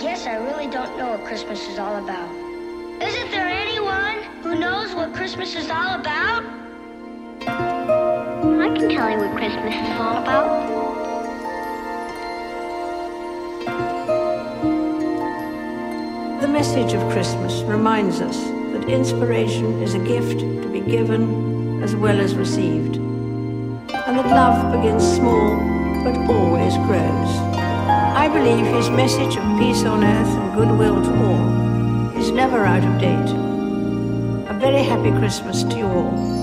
Guess I really don't know what Christmas is all about. Isn't there anyone who knows what Christmas is all about? I can tell you what Christmas is all about. The message of Christmas reminds us that inspiration is a gift to be given as well as received, and that love begins small but always grows. Believe his message of peace on earth and goodwill to all is never out of date. A very happy Christmas to you all.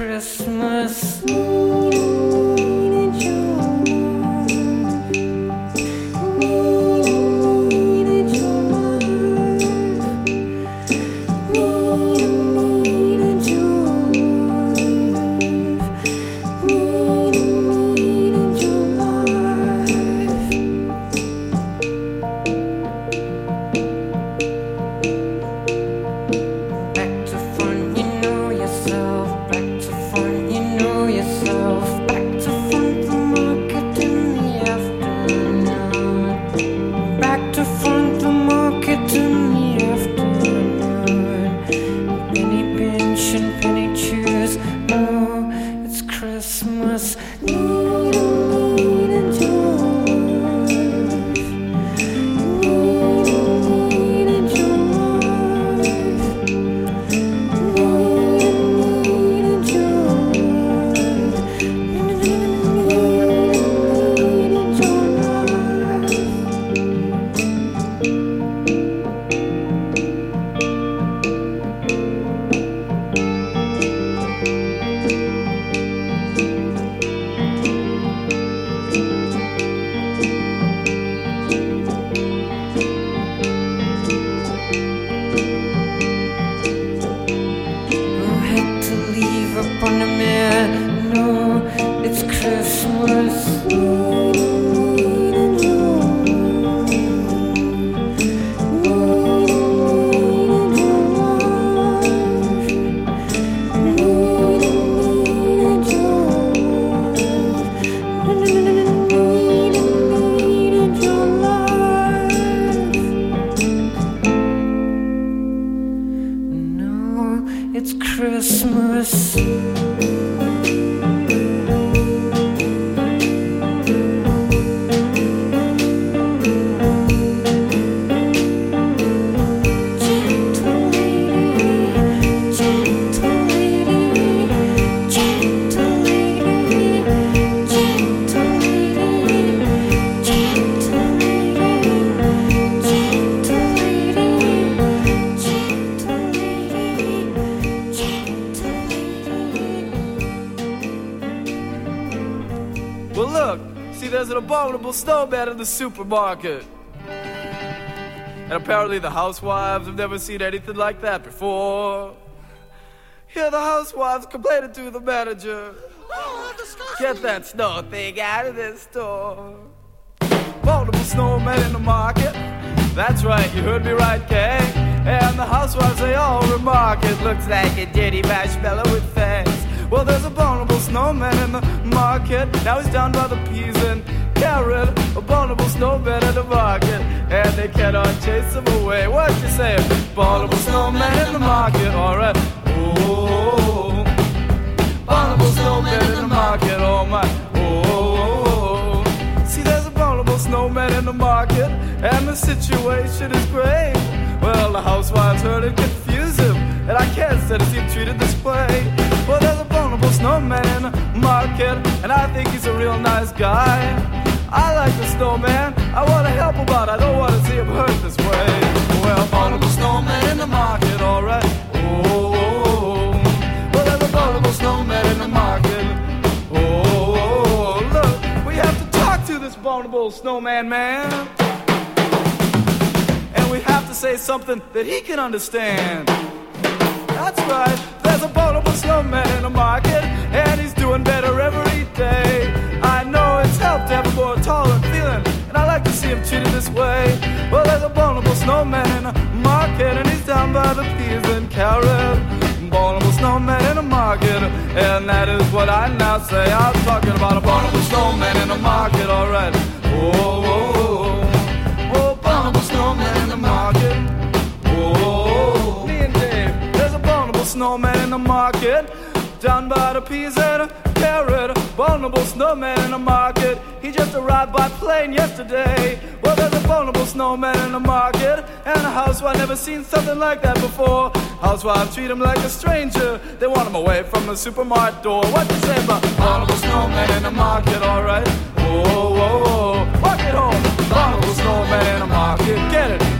No, the supermarket. And apparently the housewives have never seen anything like that before. Here the housewives complaining to the manager. Get that snow thing out of this store. Multiple snowmen in the market. That's right, you heard me right, gang. And the housewives, they all remark it. Looks like a dirty marshmallow with fangs. Well, there's a vulnerable snowman in the market. Now he's down by the peas and carrot. A vulnerable snowman in the market. And they cannot chase him away. What you say? Vulnerable snowman in the market. Alright. Oh, vulnerable snowman in the market. Oh my. Oh, see, there's a vulnerable snowman in the market. And the situation is great. Well, the housewives heard it him. And I can't say see him treated this way. Well, there's a vulnerable snowman in the market, and I think he's a real nice guy. I like the snowman, I want to help him out, I don't want to see him hurt this way. Well, vulnerable snowman in the market, alright. Oh, well, there's a snowman in the market. Oh, look, we have to talk to this vulnerable snowman man. And we have to say something that he can understand. That's right. There's a vulnerable snowman in the market, and he's doing better every day. Know it's helped to have a more tolerant feeling, and I like to see him treated this way. Well, there's a vulnerable snowman in a market, and he's down by the peas and carrots. Vulnerable snowman in a market, and that is what I now say. I'm talking about a vulnerable snowman in a market, alright. Oh, oh, oh, oh, vulnerable snowman in the market. Oh, oh, oh. me and Dave. There's a vulnerable snowman in the market. Down by the peas and a carrot. Vulnerable snowman in the market. He just arrived by plane yesterday. Well, there's a vulnerable snowman in the market, and a housewife never seen something like that before. Housewives treat him like a stranger. They want him away from the supermarket door. What you say about vulnerable snowman in the market? All right. Whoa, whoa, whoa. Walk it home. Vulnerable snowman in the market. Get it.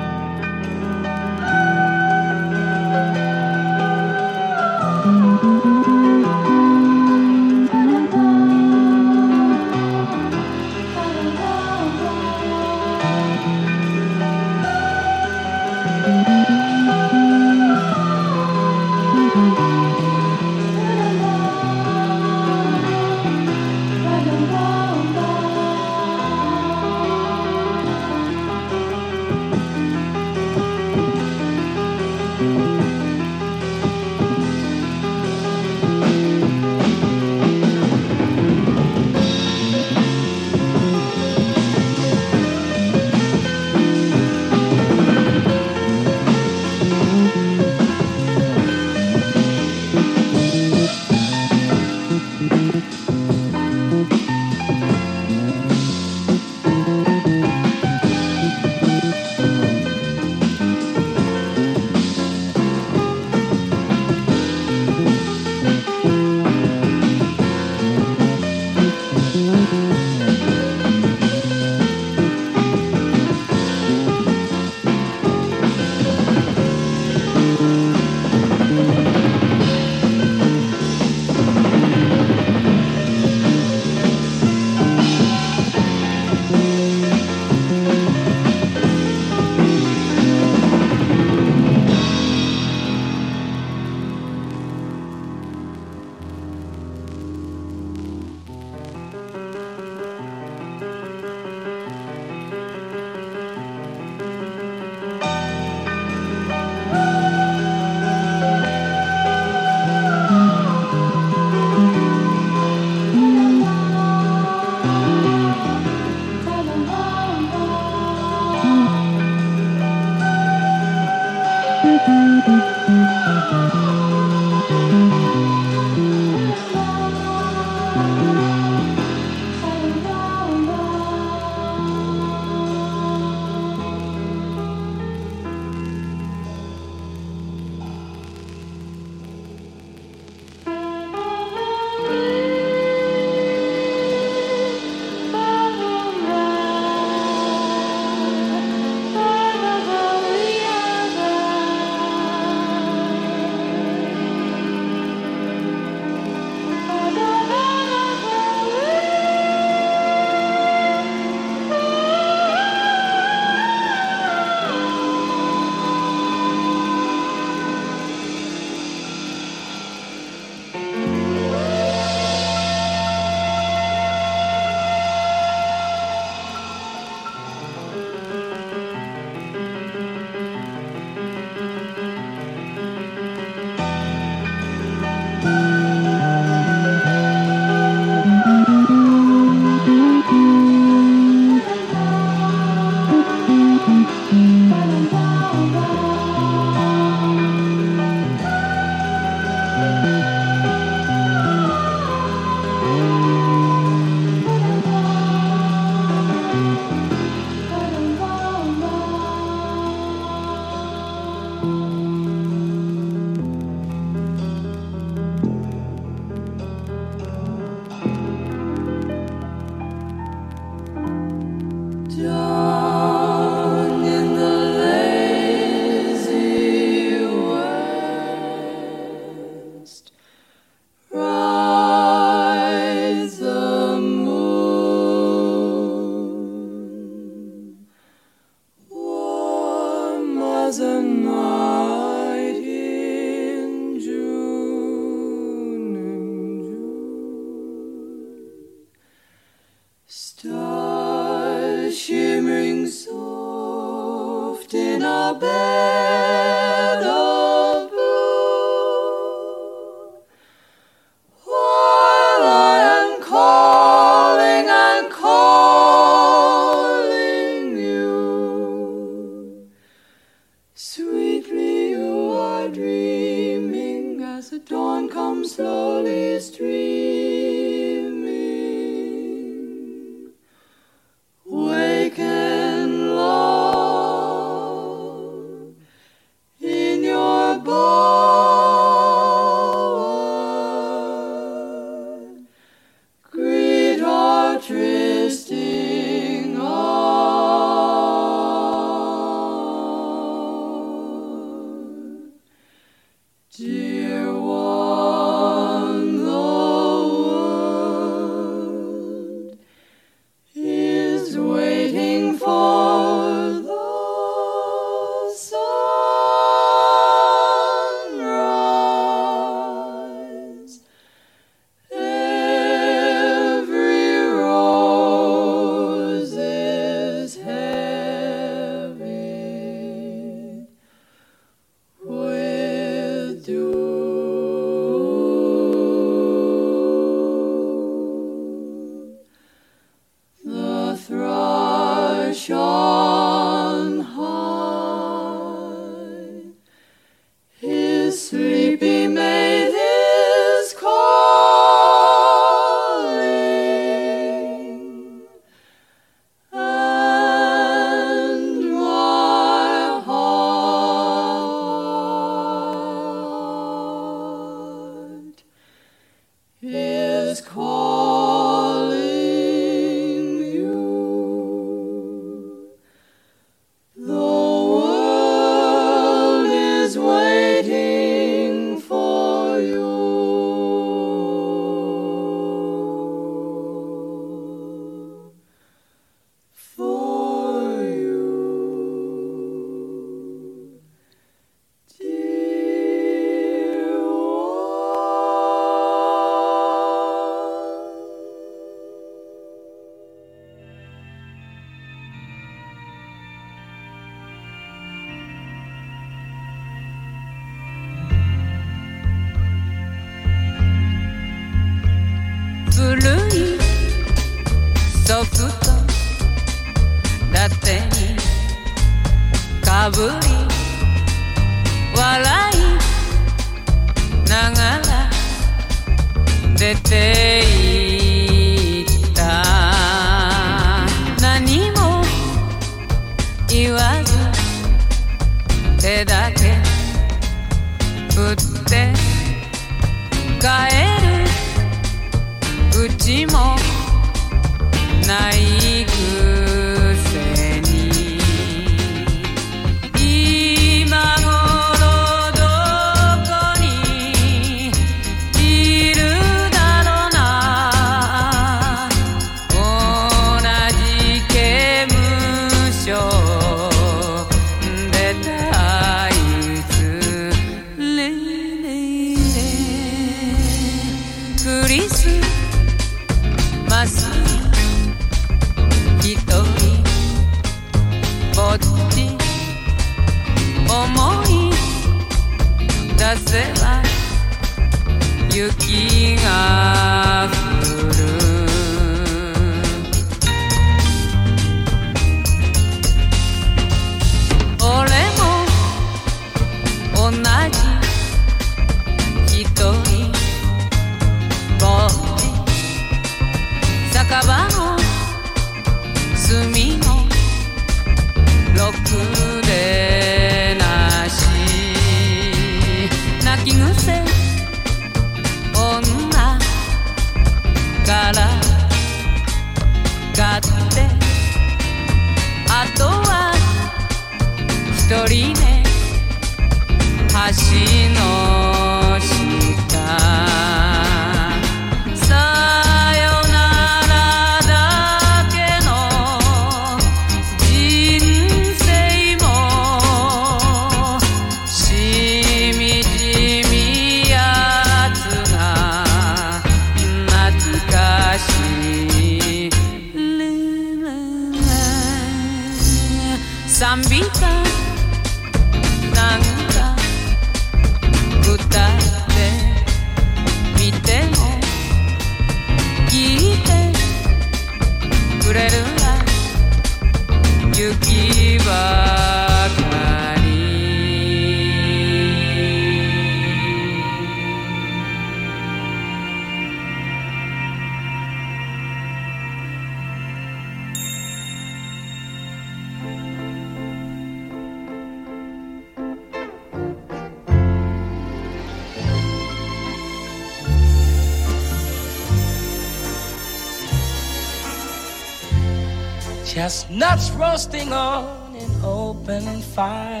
roasting on an open fire.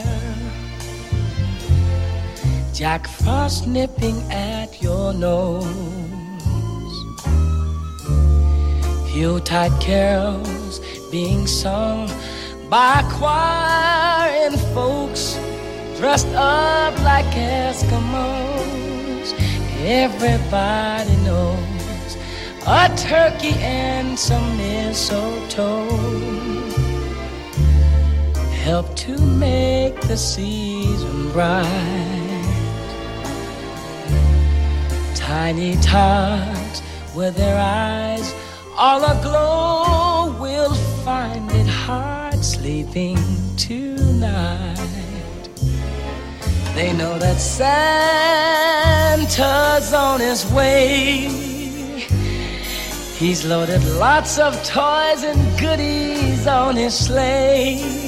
Jack Frost nipping at your nose. Yuletide carols being sung by choir and folks dressed up like Eskimos. Everybody knows a turkey and some mistletoe help to make the season bright. Tiny tots with their eyes all aglow will find it hard sleeping tonight. They know that Santa's on his way. He's loaded lots of toys and goodies on his sleigh.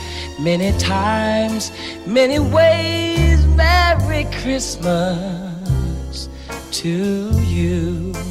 many times, many ways, Merry Christmas to you.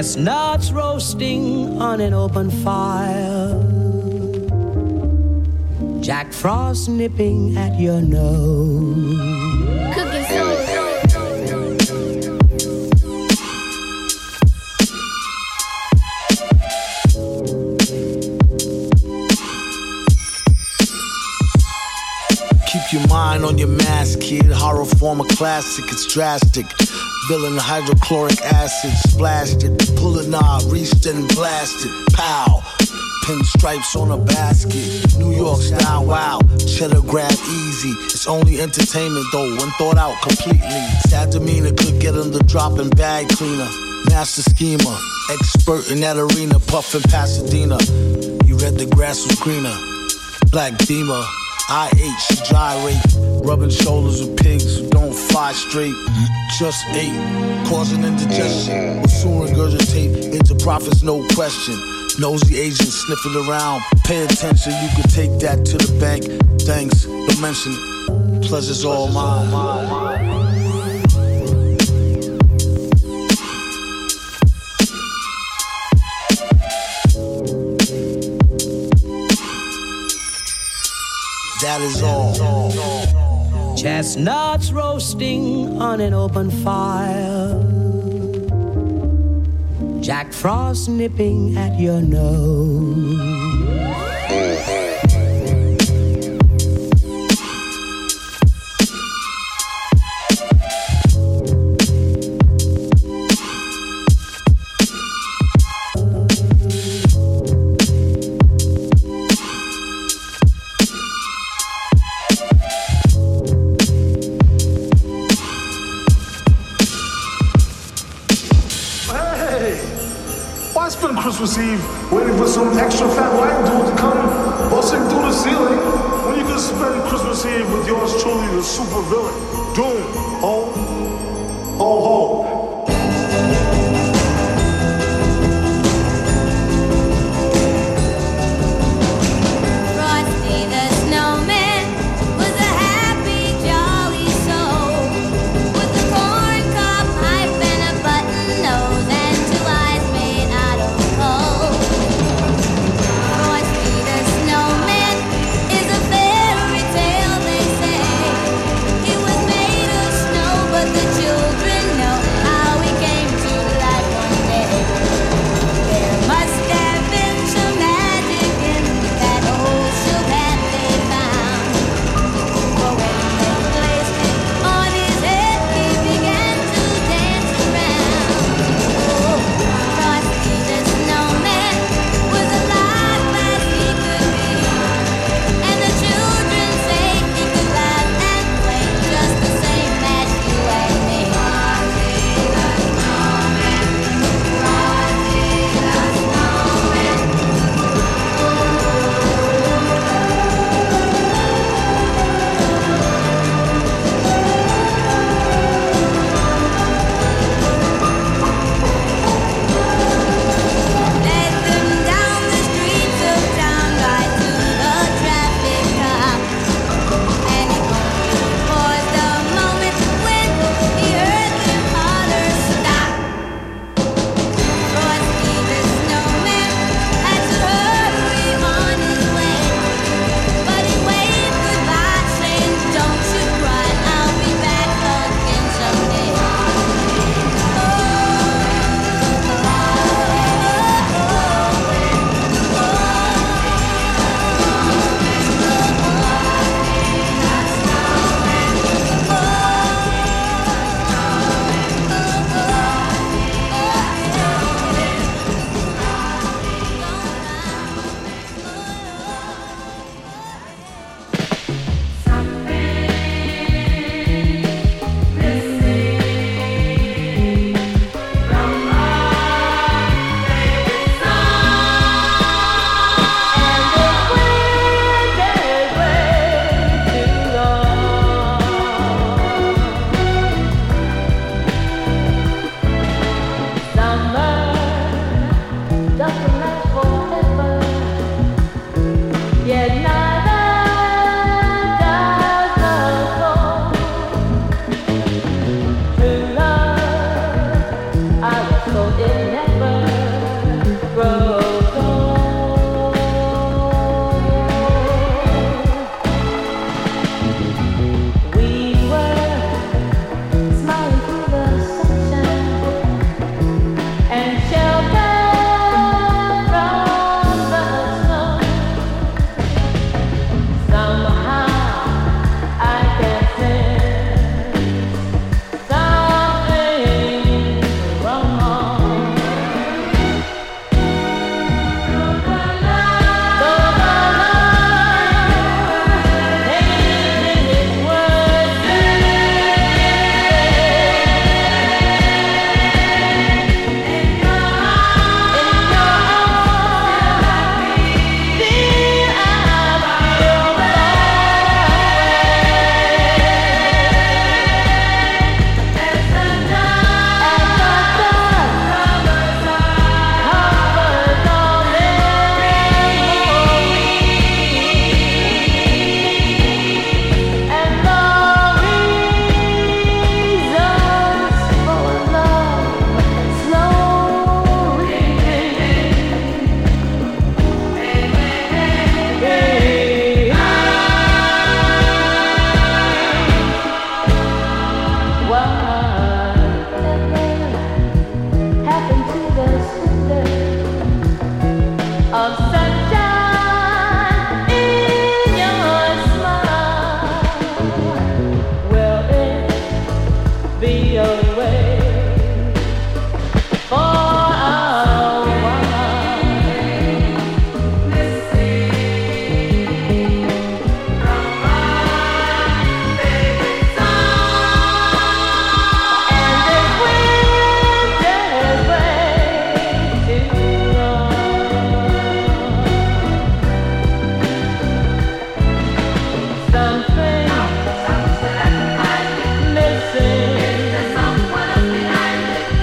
Chestnuts roasting on an open fire. Jack Frost nipping at your nose. Cooking soul. Keep your mind on your mask, kid. Horror form a classic, it's drastic. Villain hydrochloric acid, splashed it. Pull a knob, reached and blasted. Pow. Pinstripes on a basket. New York style, wow. Cheddar grab easy. It's only entertainment though, when thought out completely. Sad demeanor could get him the dropping bag cleaner. Master schemer, expert in that arena, puffin' Pasadena. You read the grass was greener. Black Beamer, IH gyrate, rubbing shoulders with pigs who don't fly straight. Just ate, causing indigestion. Will soon regurgitate into profits, no question. Nosy agents sniffing around. Pay attention, you can take that to the bank. Thanks, don't mention it. Pleasure's all mine. That is all. Chestnuts roasting on an open fire. Jack Frost nipping at your nose. receive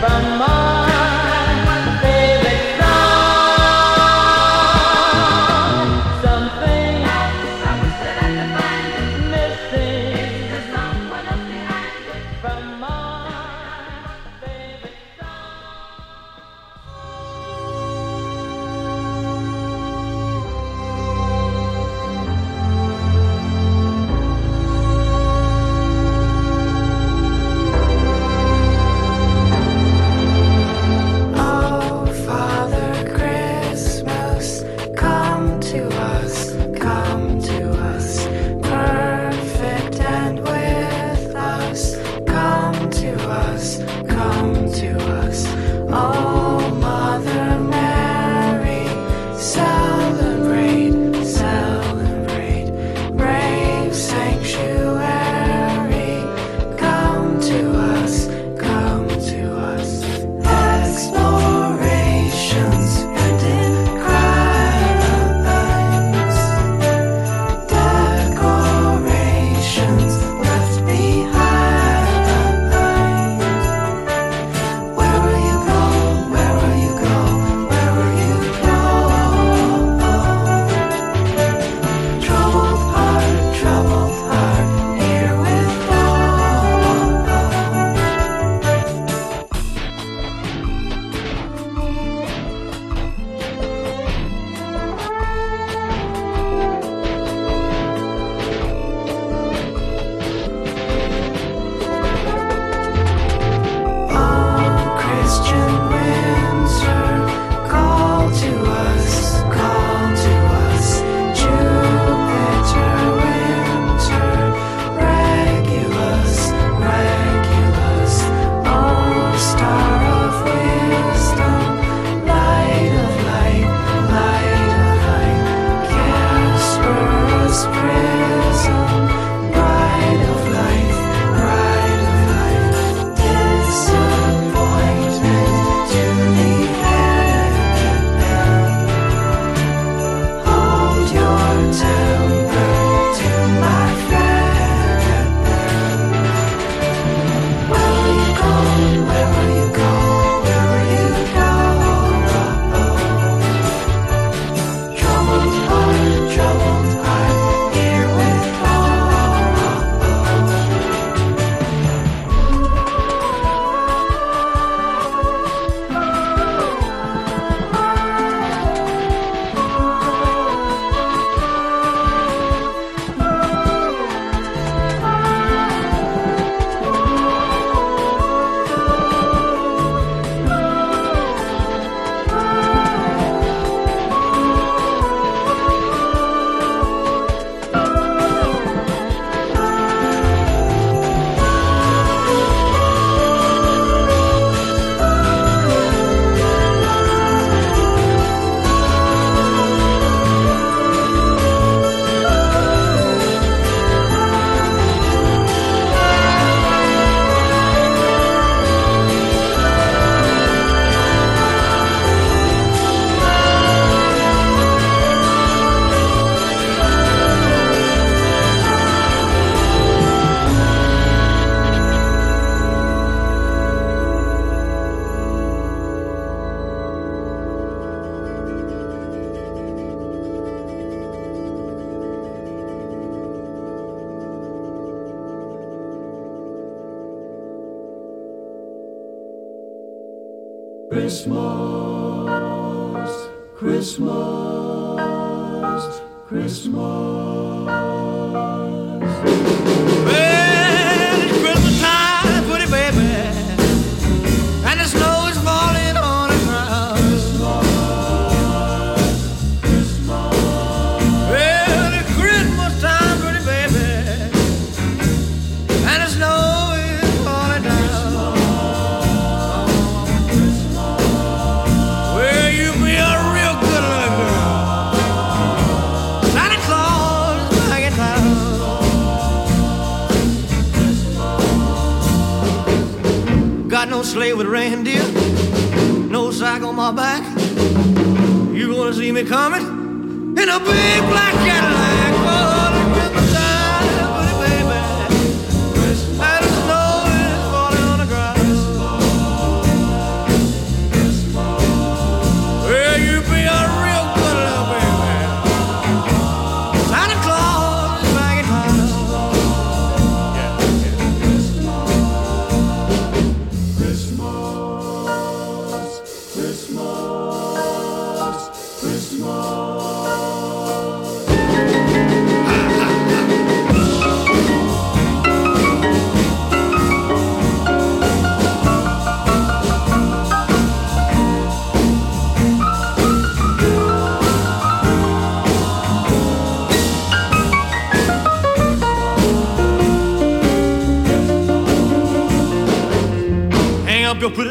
Christmas,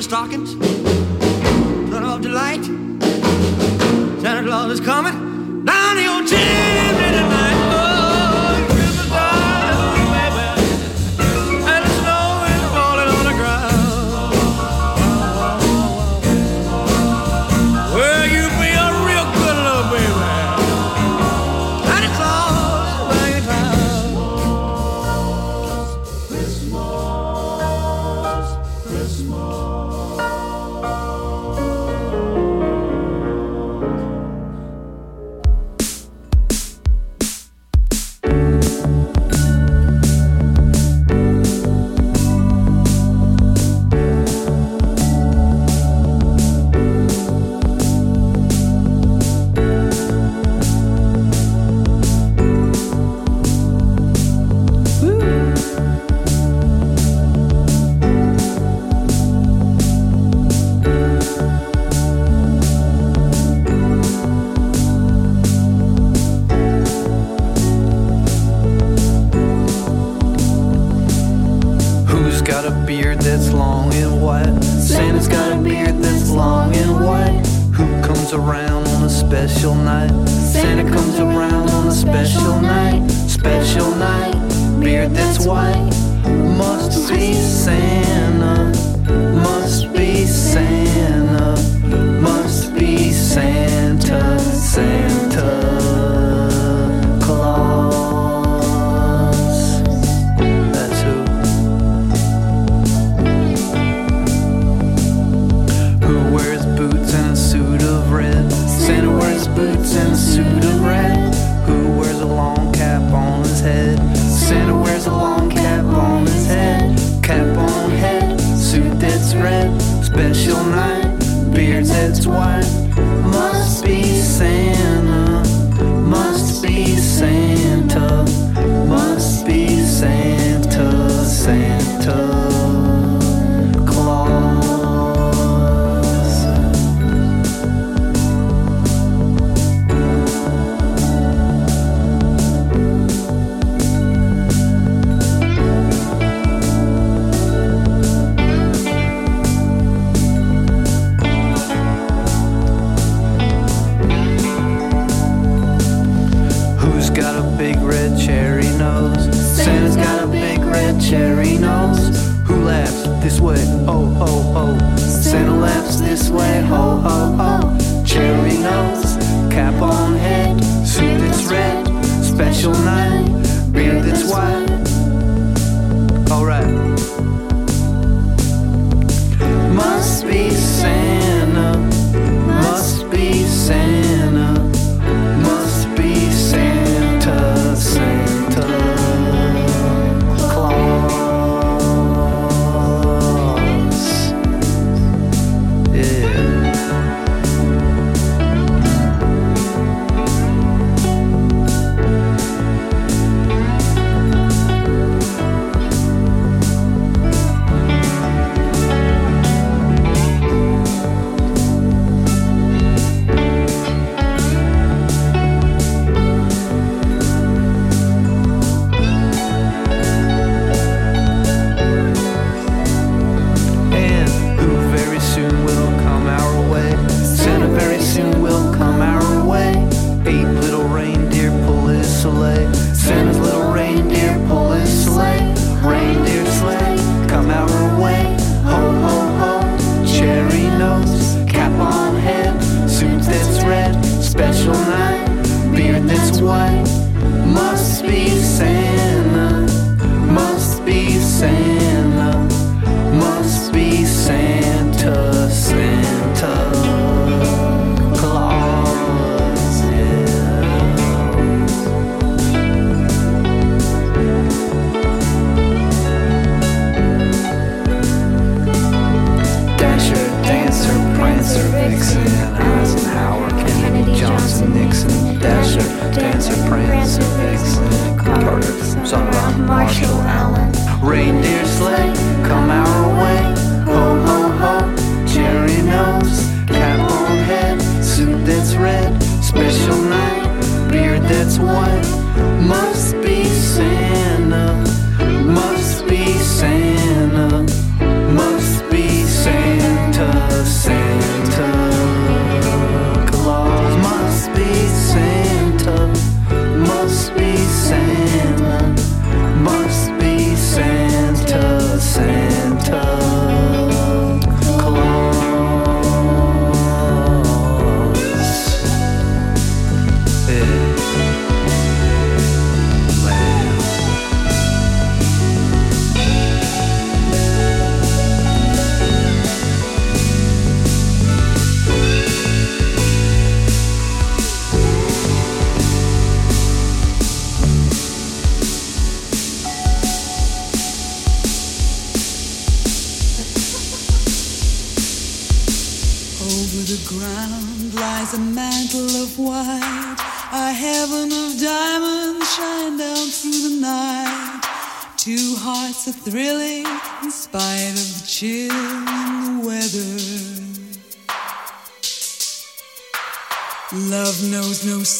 stockings.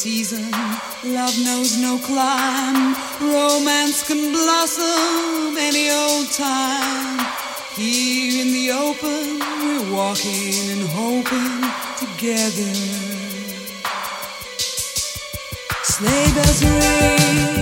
season. Love knows no climb. Romance can blossom any old time. Here in the open, we're walking and hoping together. Sleigh bells ring.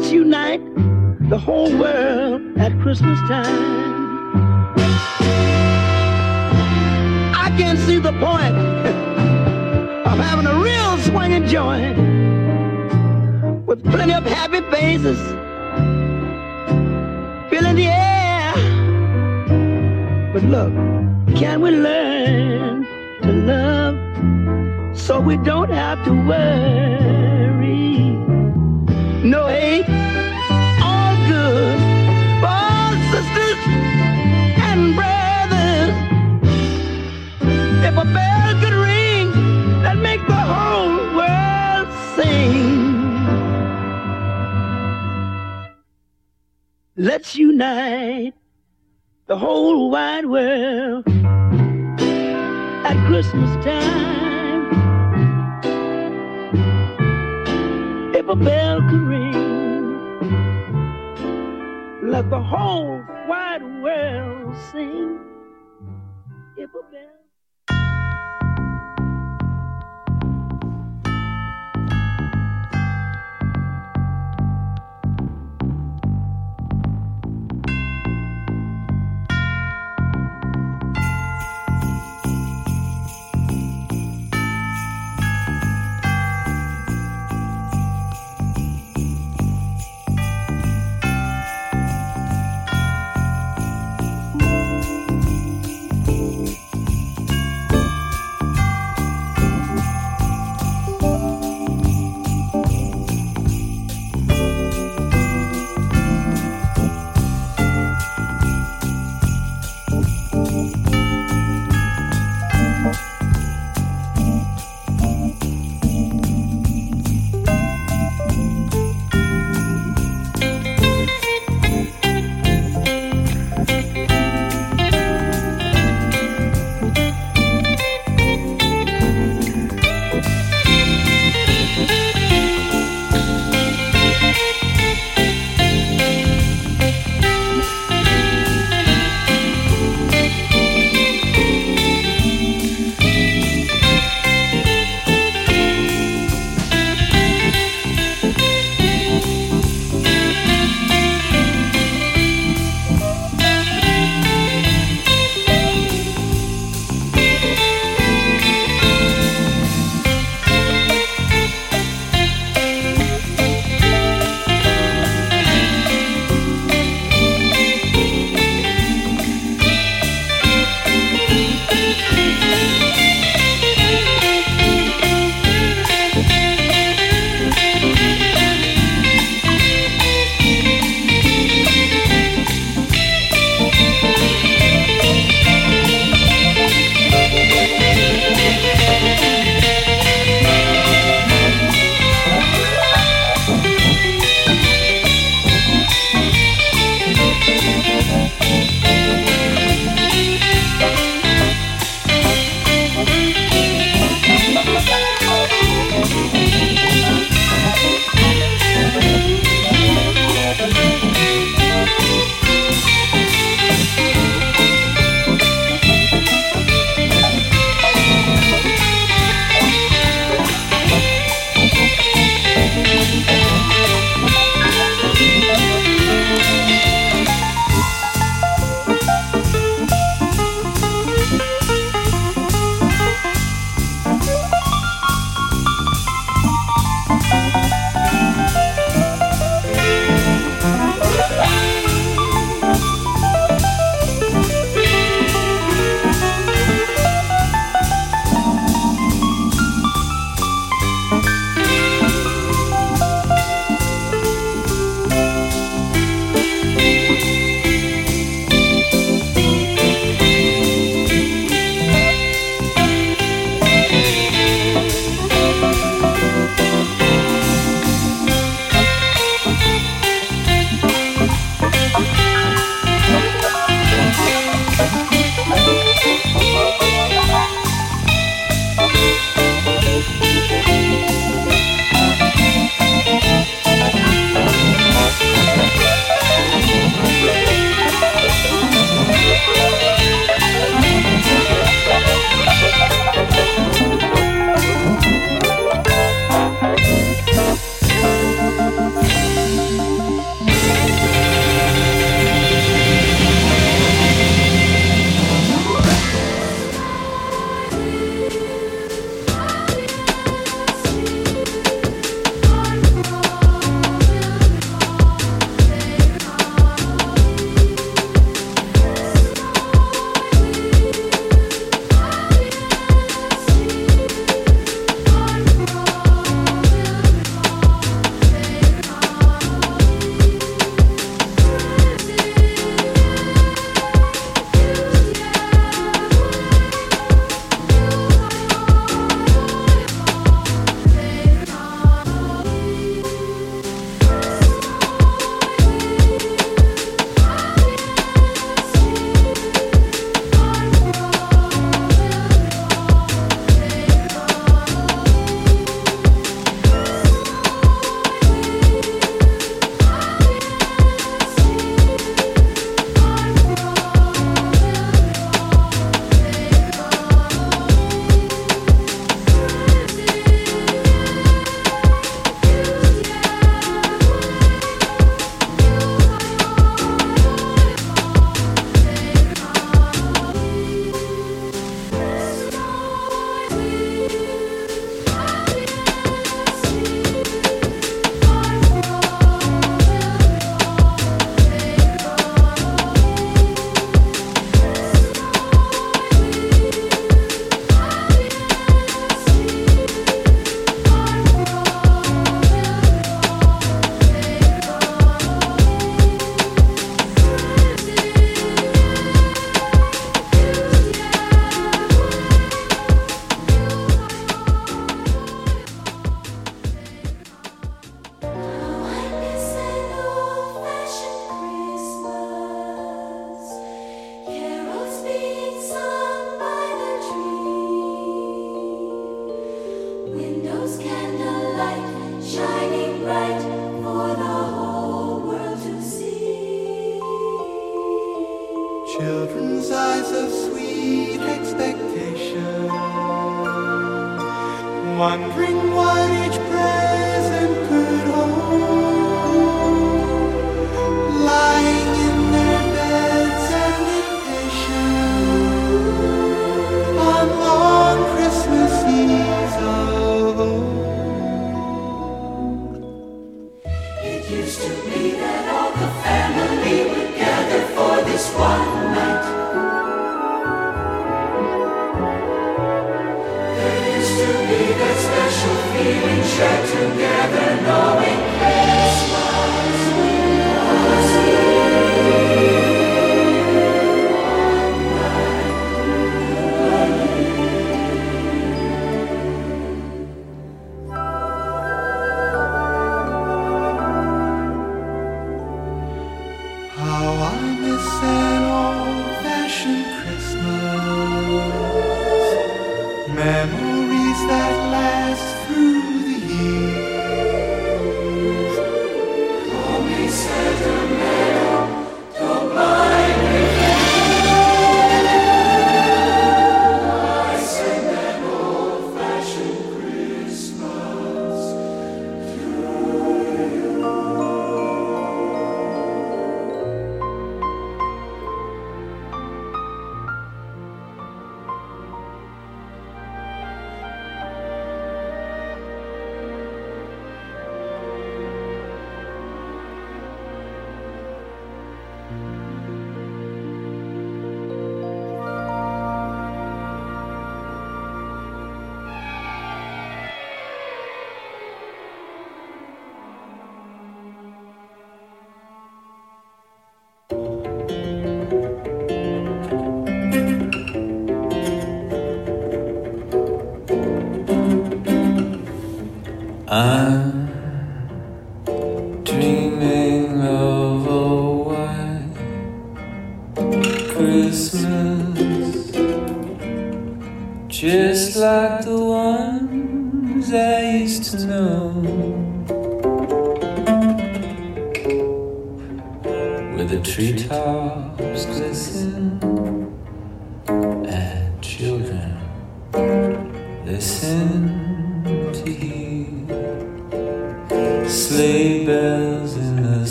let's unite the whole world at Christmas time. I can see the point of having a real swinging joint with plenty of happy faces filling the air. But look, can we learn to love so we don't have to worry? No hate, all good for all sisters and brothers. If a bell could ring, that make the whole world sing. Let's unite the whole wide world at Christmas time. A bell could ring, let the whole wide world sing. If a bell.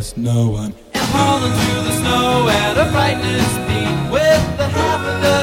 there's no one. I'm through the snow at a brightness speed with the half of the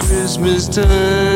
Christmas time.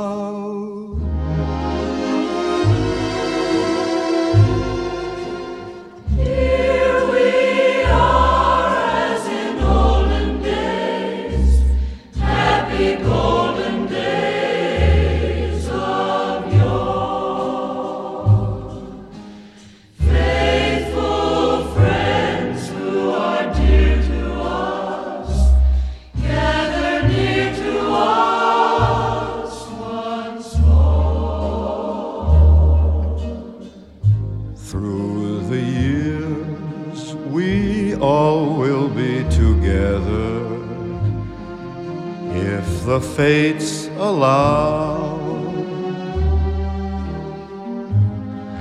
fates allow.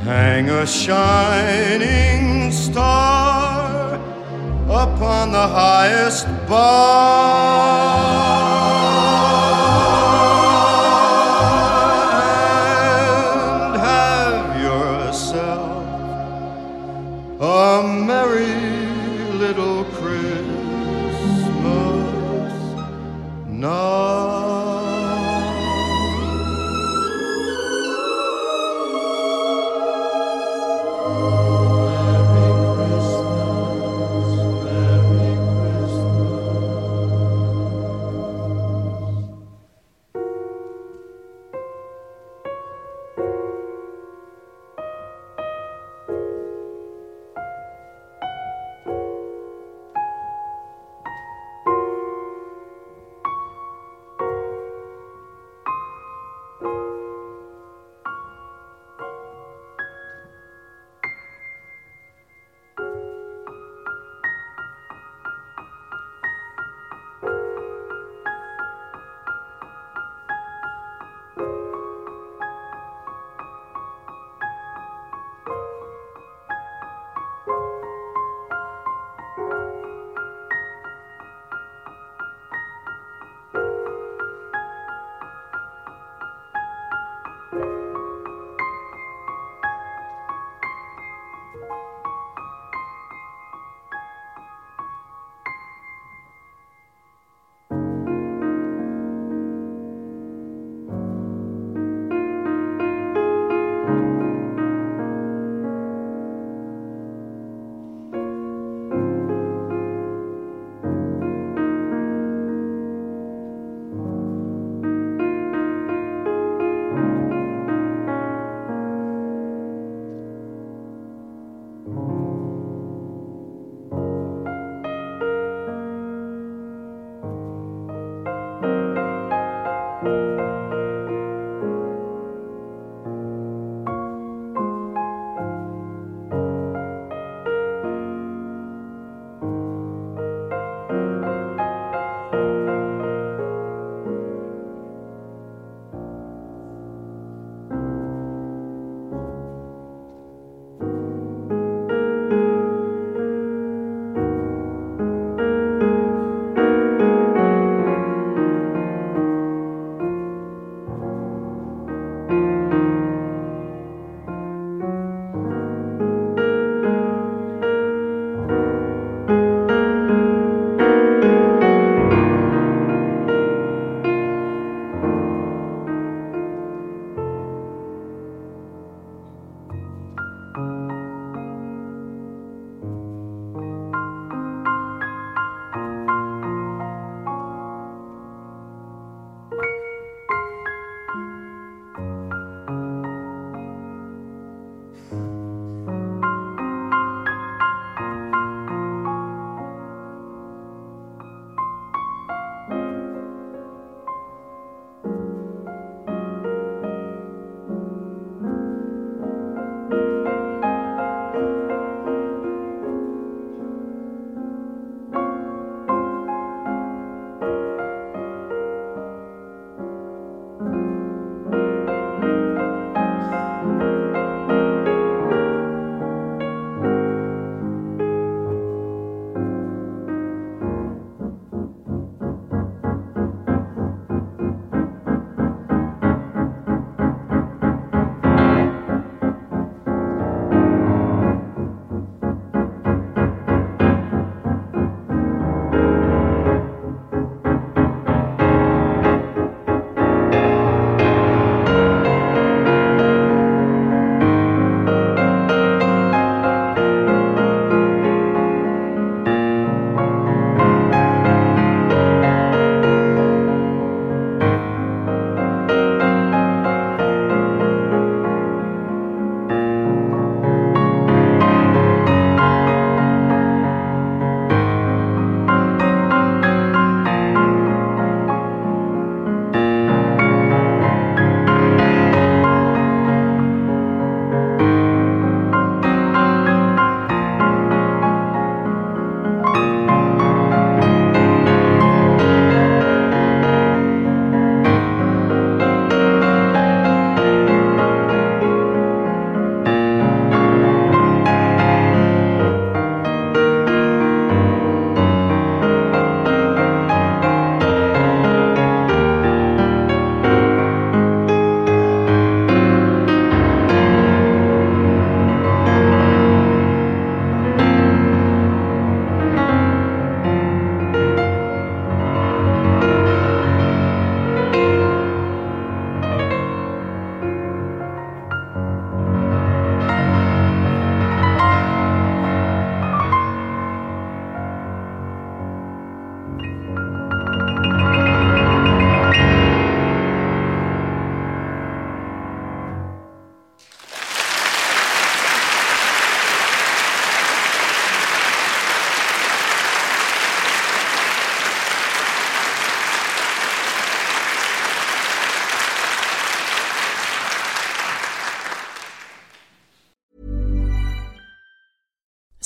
Hang a shining star upon the highest bar.